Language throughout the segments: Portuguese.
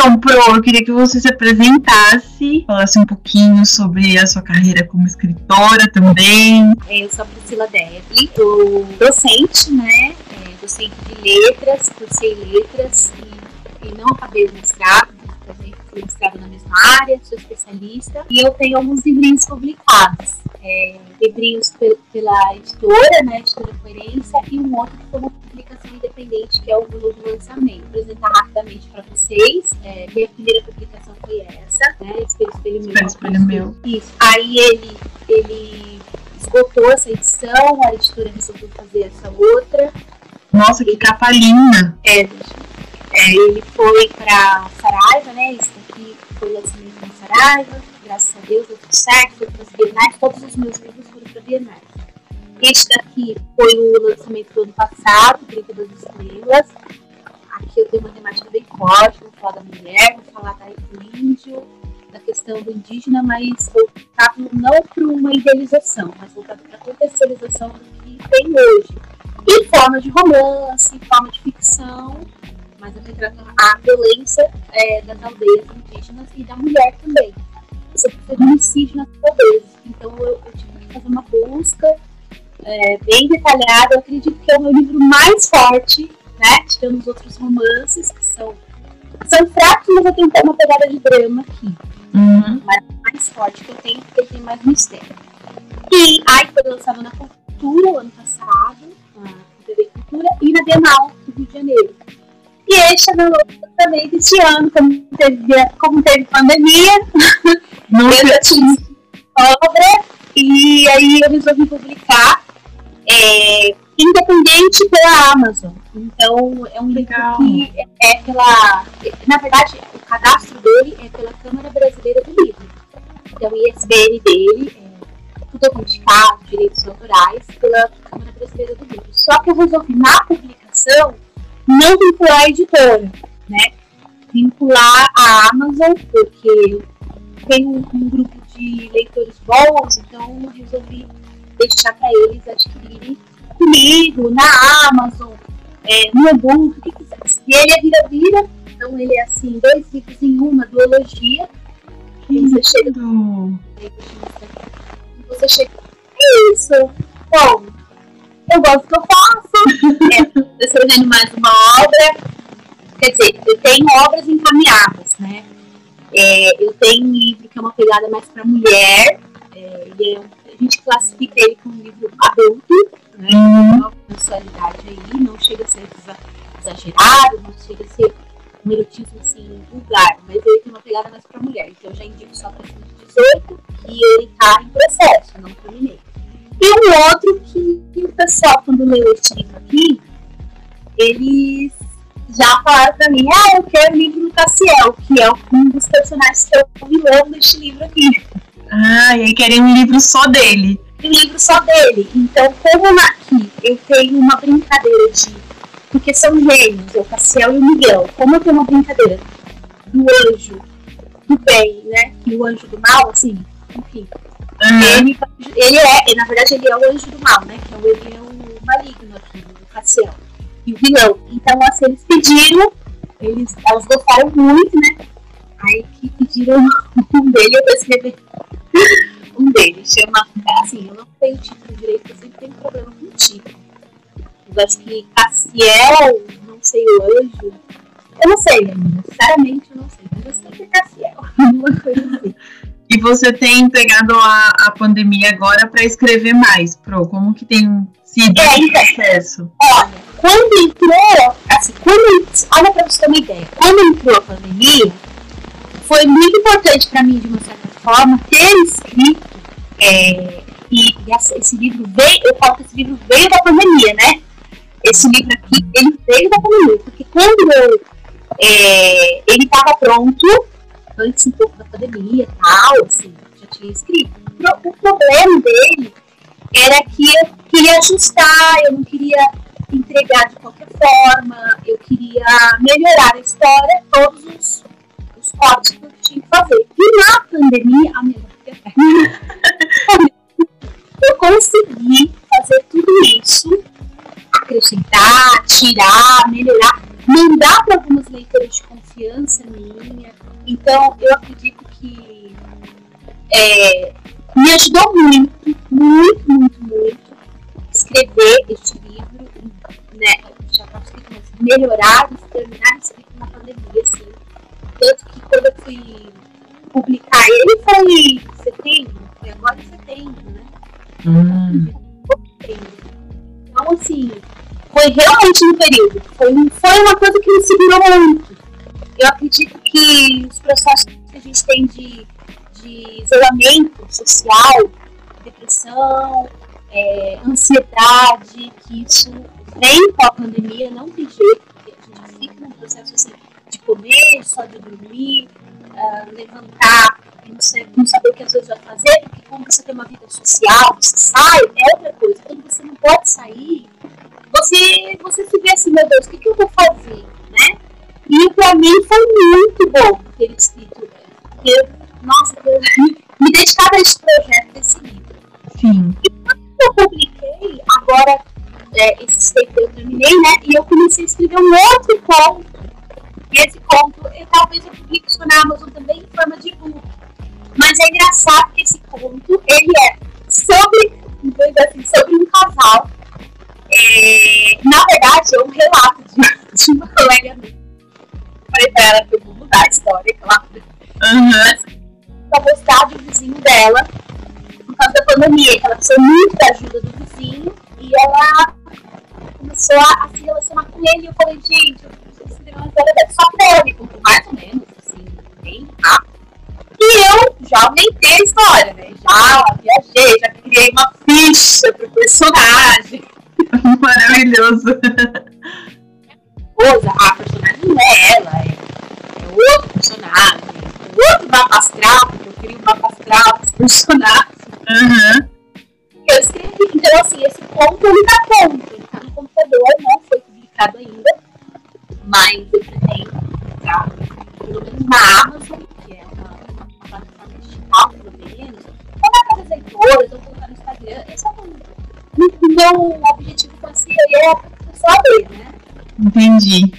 Então, Pro, eu queria que você se apresentasse, falasse um pouquinho sobre a sua carreira como escritora também. É, eu sou a Priscila Devli, sou docente, né? É, docente de letras, cursei letras e, e não acabei o mestrado, também mestrado na mesma área, sou especialista e eu tenho alguns livrinhos publicados. É, livrinhos pela editora, né, editora Coerência, e um outro que foi uma publicação independente, que é o novo lançamento. Vou apresentar rapidamente para vocês. É, minha primeira publicação foi essa, né, Espelho Espelho Meu. Espelho Espelho Meu. Isso. Aí ele, ele esgotou essa edição, a editora resolveu fazer essa outra. Nossa, que capa linda! É, é, ele foi para Saraiva, né? Foi lançamento em Saraiva, graças a Deus, deu tudo certo, foi para as Bienais, todos os meus livros foram para Bienais. Este daqui foi o lançamento do ano passado, Grito das Estrelas. Aqui eu tenho uma temática bem forte, vou falar da mulher, vou falar da índio, da questão do indígena, mas voltado não para uma idealização, mas voltado para a contextualização do que tem hoje. Em forma de romance, em forma de ficção, mas eu retrato a violência é, das aldeias indígenas e da mulher também. Sobre o feminicídio nas aldeias. Então eu, eu, tive que fazer uma busca é, bem detalhada. Eu acredito que é o meu livro mais forte, né? Tirando os outros romances, que são, são fracos, mas eu tenho uma pegada de drama aqui. Uhum. Mas mais forte que eu tenho, porque tem mais mistério. E aí foi lançado na Cultura o ano passado, na TV Cultura, e na Bienal do Rio de Janeiro. E aí chegou o também desse ano, como teve, como teve pandemia, Não eu já tinha obra, e aí eu resolvi publicar é, independente pela Amazon. Então é um Legal. livro que é, é pela. Na verdade, o cadastro dele é pela Câmara Brasileira do Livro. Então o ISBN dele é tudo autenticado, direitos autorais, pela Câmara Brasileira do Livro. Só que eu resolvi na publicação não vincular a editora, né? Vincular a Amazon, porque tem um, um grupo de leitores bons, então eu resolvi deixar para eles adquirirem comigo, na Amazon, é, no e-book, o que quiser. E ele é vira-vira, então ele é assim, dois livros em uma duologia. Que Você chega você chega. É isso. Bom, eu gosto do que eu faço. É, tô escrevendo mais uma obra. Quer dizer, eu tenho obras encaminhadas, né? É, eu tenho um livro que é uma pegada mais para mulher. É, é, a gente classifica ele como um livro adulto, né? Uhum. Uma sensualidade aí, não chega a ser exa- exagerado, não chega a ser um erotismo assim vulgar, mas ele tem uma pegada mais para mulher. Então eu já indico só para cima de 18 e ele tá em processo, não terminei. E um outro que, o pessoal, quando leu esse livro aqui, eles já falaram pra mim, ah, eu quero o livro do Cassiel, que é um dos personagens que eu vilão deste livro aqui. Ah, e aí querem um livro só dele. Um livro só dele. Então, como aqui eu tenho uma brincadeira de. Porque são gêmeos, o Cassiel e o Miguel. Como eu tenho uma brincadeira do anjo do bem, né? E o anjo do mal, assim, enfim. Uhum. Ele, ele é, na verdade, ele é o anjo do mal, né? Que é o, o maligno aqui, o Cassiel. E o vilão. Então, assim, eles pediram, eles, elas gostaram muito, né? Aí que pediram um dele, eu vou escrever um deles. Chama, assim, eu não tenho título direito, eu sempre tenho problema com título. Eu acho que Cassiel, não sei o anjo. Eu não sei ainda, sinceramente E você tem pegado a, a pandemia agora para escrever mais, Pro? Como que tem sido É, esse então. processo? Olha, quando entrou, assim, quando, olha pra você ter uma ideia, quando entrou a pandemia, foi muito importante para mim, de uma certa forma, ter escrito, é, e, e essa- esse livro veio, eu falo que esse livro veio da pandemia, né? Esse livro aqui, ele veio da pandemia, porque quando eu, é, ele estava pronto, antes um pouco da pandemia e tal, assim, já tinha escrito. O problema dele era que eu queria ajustar, eu não queria entregar de qualquer forma, eu queria melhorar a história, todos os, os cortes que eu tinha que fazer. E na pandemia, a minha eu consegui fazer tudo isso, acrescentar, tirar, melhorar, mandar para leitoras de confiança confiança minha. Então, eu acredito que é, me ajudou muito, muito, muito, muito escrever este livro, né? Já estava escrito, mas melhorar, terminar escrito na pandemia, assim. Tanto que quando eu fui publicar ele foi em setembro, foi agora em setembro, né? Hum. Então, assim, foi realmente no período. Foi, foi uma coisa que me segurou muito. Eu acredito que os processos que a gente tem de, de isolamento social, depressão, é, ansiedade, que isso vem com a pandemia, não tem jeito, porque a gente fica num processo assim, de comer, só de dormir, uh, levantar não, ser, não saber o que às vezes vai fazer, porque como você tem uma vida social, você sai, é outra coisa. Quando você não pode sair, você, você se vê assim, meu Deus, o que, que eu vou fazer, né? E para mim foi muito bom ter escrito, porque, nossa, me dedicava a esse projeto desse livro. Sim. E quando eu publiquei, agora, é, esse texto eu terminei, né? E eu comecei a escrever um outro conto. Falei pra ela que eu vou mudar a história, claro. Uhum. Pra gostar do vizinho dela, por causa da pandemia, que ela precisou muito da ajuda do vizinho, e ela começou a, a se relacionar com ele, e eu falei, gente, eu preciso história dessa. Só contou mais ou menos, assim, bem rápido. E eu já aumentei a história, né? Já viajei, já criei uma ficha pro personagem. Maravilhoso. A personagem não é ela, outro é outro mapa astral, porque eu queria um mapa astral dos personagens. Uhum. Eu escrevi, então assim, esse ponto ele tá pronto, ele tá no computador, não foi publicado ainda, mas eu pretendo publicar pelo menos na Amazon, que é uma, uma plataforma digital, pelo menos, ou na casa leitoras, ou colocar no Instagram, esse é o meu objetivo com esse aí é só ler, né? Entendi.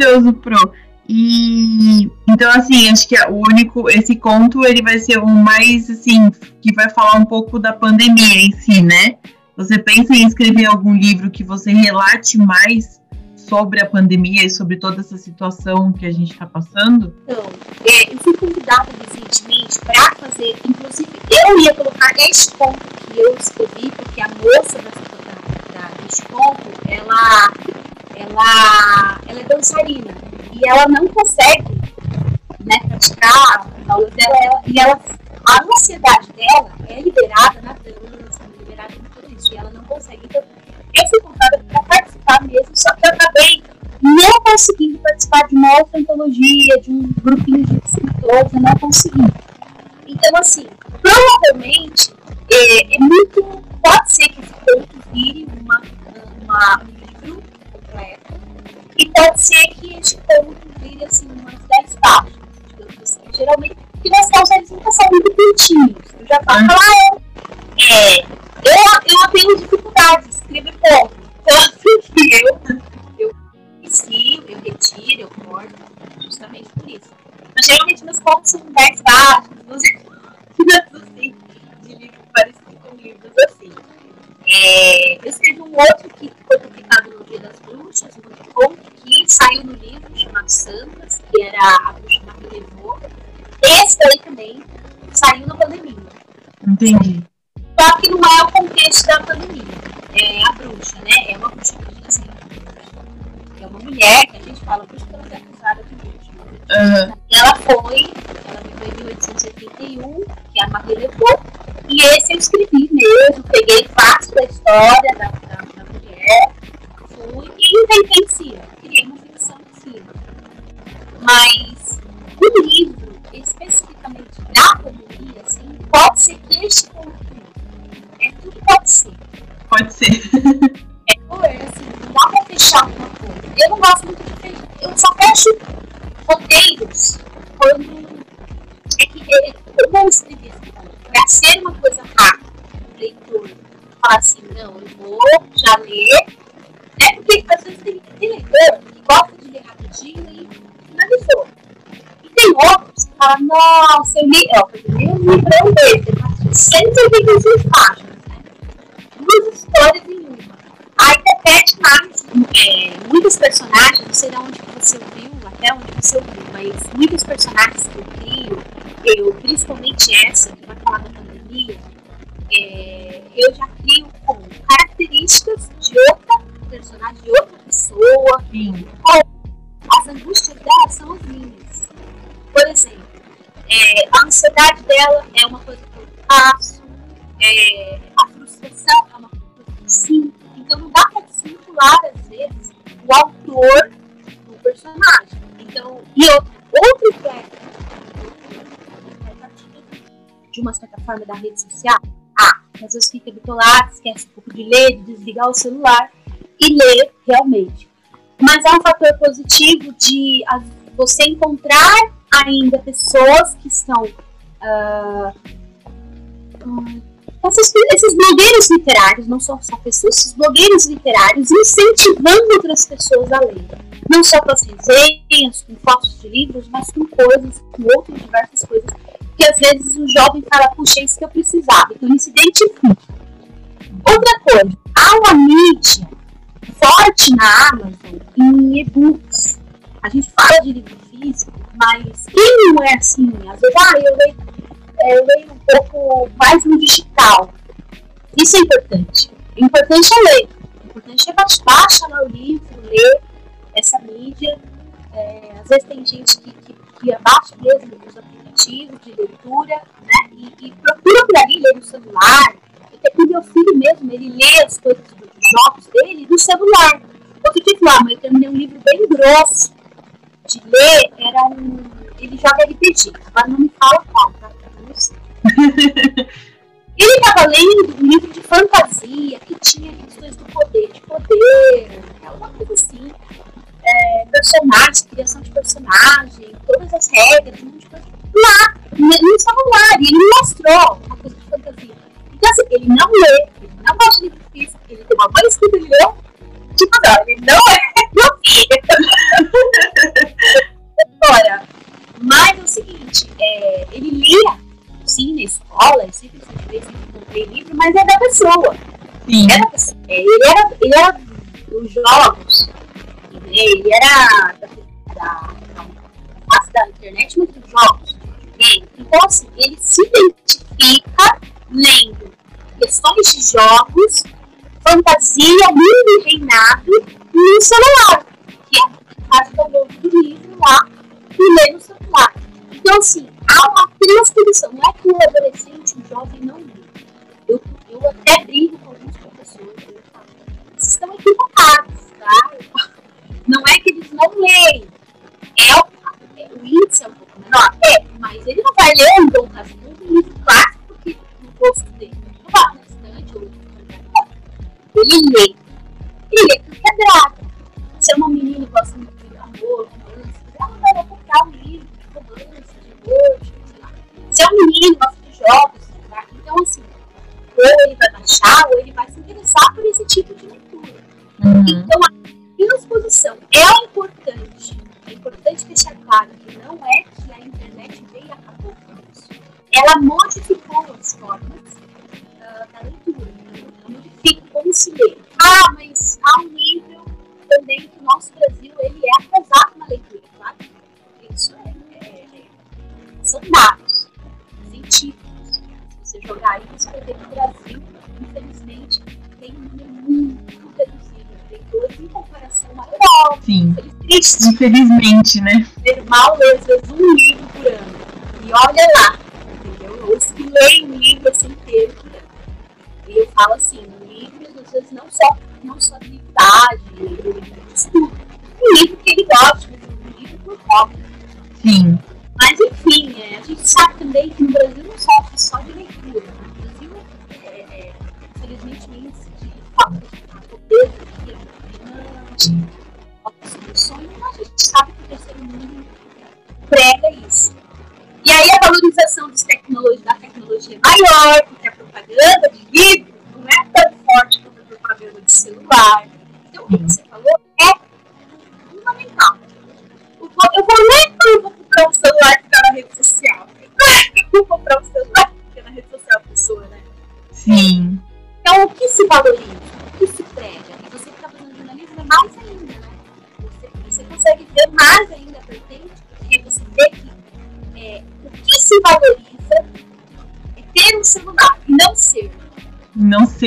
Maravilhoso, Pro. E então assim, acho que o único esse conto ele vai ser o mais assim que vai falar um pouco da pandemia em si, né? Você pensa em escrever algum livro que você relate mais sobre a pandemia e sobre toda essa situação que a gente está passando? Então, é, eu fui convidada recentemente para fazer, inclusive eu ia colocar este conto que eu escrevi, porque a moça da, da, deste conto, ela, ela, ela é dançarina e ela não consegue né, praticar a aula dela ela, e ela, a ansiedade dela é liberada na dança, é liberada em tudo isso, e ela não consegue. Então, eu fui contada para participar mesmo, só que eu acabei não conseguindo participar de uma outra antologia, de um grupinho de escritores, eu não consegui. Então, assim, provavelmente, é, Hello? Entendi. Só que não é o contexto da pandemia. É a bruxa, né? É uma bruxa que a gente assim, é uma mulher que a gente fala bruxa porque ela é acusada de bruxa. Uhum. Ela foi, ela viveu em 1871, que a Maria levou, e esse eu escrevi mesmo, peguei fácil da história só fecho roteiros quando. É que é, eu vou escrever pra ser uma coisa rápida, leitor, falar assim, não, eu vou já ler. É porque às vezes tem, tem leitor que gosta de ler rapidinho e finalizou. E tem outros que falam, nossa, eu li, eu li um livrão desse, 185 páginas, né? Duas histórias em uma. Aí repete mais, é, muitos personagens, não sei de onde você ouviu, até onde você ouviu, mas muitos personagens que eu crio, eu, principalmente essa, que vai falar da pandemia, é, eu já crio com características de outra personagem, de outra pessoa. Sim. As angústias dela são as minhas. Por exemplo, é, a ansiedade dela é uma coisa que eu faço, é, a frustração é uma coisa que eu sinto. Então não dá para desvincular, vezes, o autor do personagem. Então, e outro, outro de uma certa forma da rede social, ah, às vezes fica bitolado, esquece um pouco de ler, de desligar o celular e ler realmente. Mas é um fator positivo de você encontrar ainda pessoas que estão. Uh, esses, esses blogueiros literários, não são só pessoas, esses blogueiros literários incentivando outras pessoas a ler. Não só com as resenhas, com fotos de livros, mas com coisas, com outras diversas coisas. Que às vezes o jovem fala, puxa, é isso que eu precisava. Então ele se identifica. Outra coisa, há uma mídia forte na Amazon em e-books. A gente fala de livro físico, mas quem não é assim? Às vezes, ah, eu leio, é, eu leio um pouco mais no digital. Isso é importante. O importante é ler. O importante é baixar lá o livro, ler essa mídia. É, às vezes tem gente que, que, que abaixa mesmo os aplicativos de leitura né, e, e procura por ali ler no celular. O meu filho mesmo, ele lê as coisas jogos dele no celular. Outro dia falou, ah, eu terminei um livro bem grosso de ler, era um. Ele joga RPG, agora não me fala ele estava lendo um livro de fantasia que tinha questões do poder, de poder, alguma coisa assim. É, personagens, criação de personagem, todas as regras, um monte de coisa. Lá, no celular, e ele mostrou uma coisa de fantasia. Então, assim, ele não lê, ele não gosta de livro físico, ele tem uma boa escrita, ele não. Tipo, não, ele não é pessoa. Sim. Pessoa. É, ele, era, ele era dos jogos, né, ele era da, da, da, da internet, mas dos jogos. Então, assim, ele se identifica lendo questões de jogos, fantasia, mundo e reinado no celular, que é o download do livro lá e lê no celular. Então, assim, há uma transposição. Não é que o adolescente, o jovem lá. Se você jogar aí, você vai ver que o Brasil, infelizmente, tem um número muito reduzido de leitores em comparação maior. Sim. Isso triste. Infelizmente, né? Ter mal às vezes um livro por ano. E olha lá, entendeu? Que leem um livro assim inteiro por ano. E eu falo assim, livros às vezes não só, não só de idade, livro de estudo. Um livro que ele gosta, um livro por hobby. Sim. Mas enfim, é, a gente sabe também que no Brasil não sofre só de leitura. Né? No Brasil, é, é, infelizmente, o índice de falta de pobreza é gigante, falta de soluções, mas a gente sabe que o terceiro mundo prega isso. E aí a valorização das tecnologias, da tecnologia é maior, porque a propaganda de livro não é tão forte quanto a propaganda de celular. Então, o que você falou é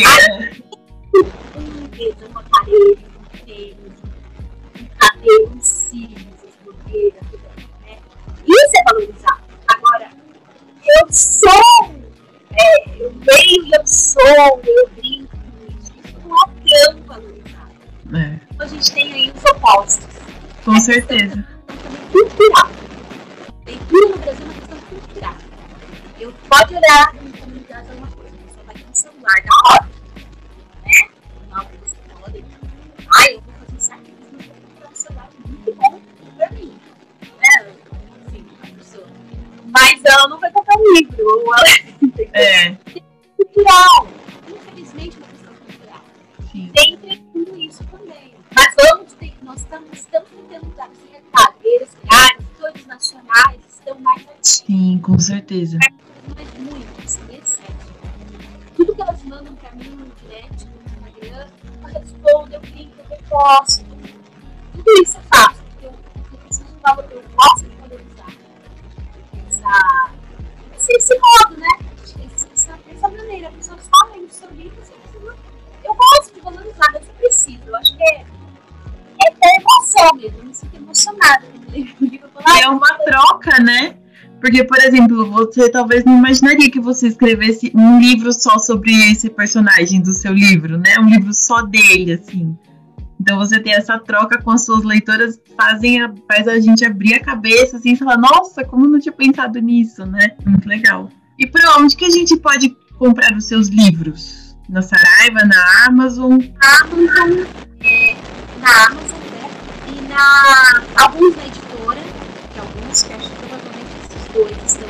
não ser. Um um aparelho, um tênis, um cabelo, um cílios, as blogueiras, né? Isso é valorizar. Agora, eu sou, é, eu leio e eu sou, eu brinco isso. Não é tão valorizado. É, Então a gente tem aí os opostos. com certeza. cultural. Leitura no Brasil é uma questão cultural. Eu pode olhar em comunidade alguma coisa, pessoa vai ter um celular na hora. Mas ela não vai comprar um livro. Ou ela... É, cultural. Infelizmente, é uma questão cultural sim. tem tudo isso também. Mas vamos ter, nós estamos, estamos tentando dar esse recado. As coisas nacionais estão mais ativas, Sim, com certeza. mas muito, assim, excesso. Tudo que elas mandam pra mim no direct, no Instagram, eu respondo, eu clico, eu reposto. Troca, né? Porque, por exemplo, você talvez não imaginaria que você escrevesse um livro só sobre esse personagem do seu livro, né? Um livro só dele, assim. Então você tem essa troca com as suas leitoras, fazem a, faz a gente abrir a cabeça, assim, e falar, nossa, como eu não tinha pensado nisso, né? Muito legal. E por onde que a gente pode comprar os seus livros? Na Saraiva, na Amazon? na Amazon, é, na Amazon, né? E na alguns na editora, que alguns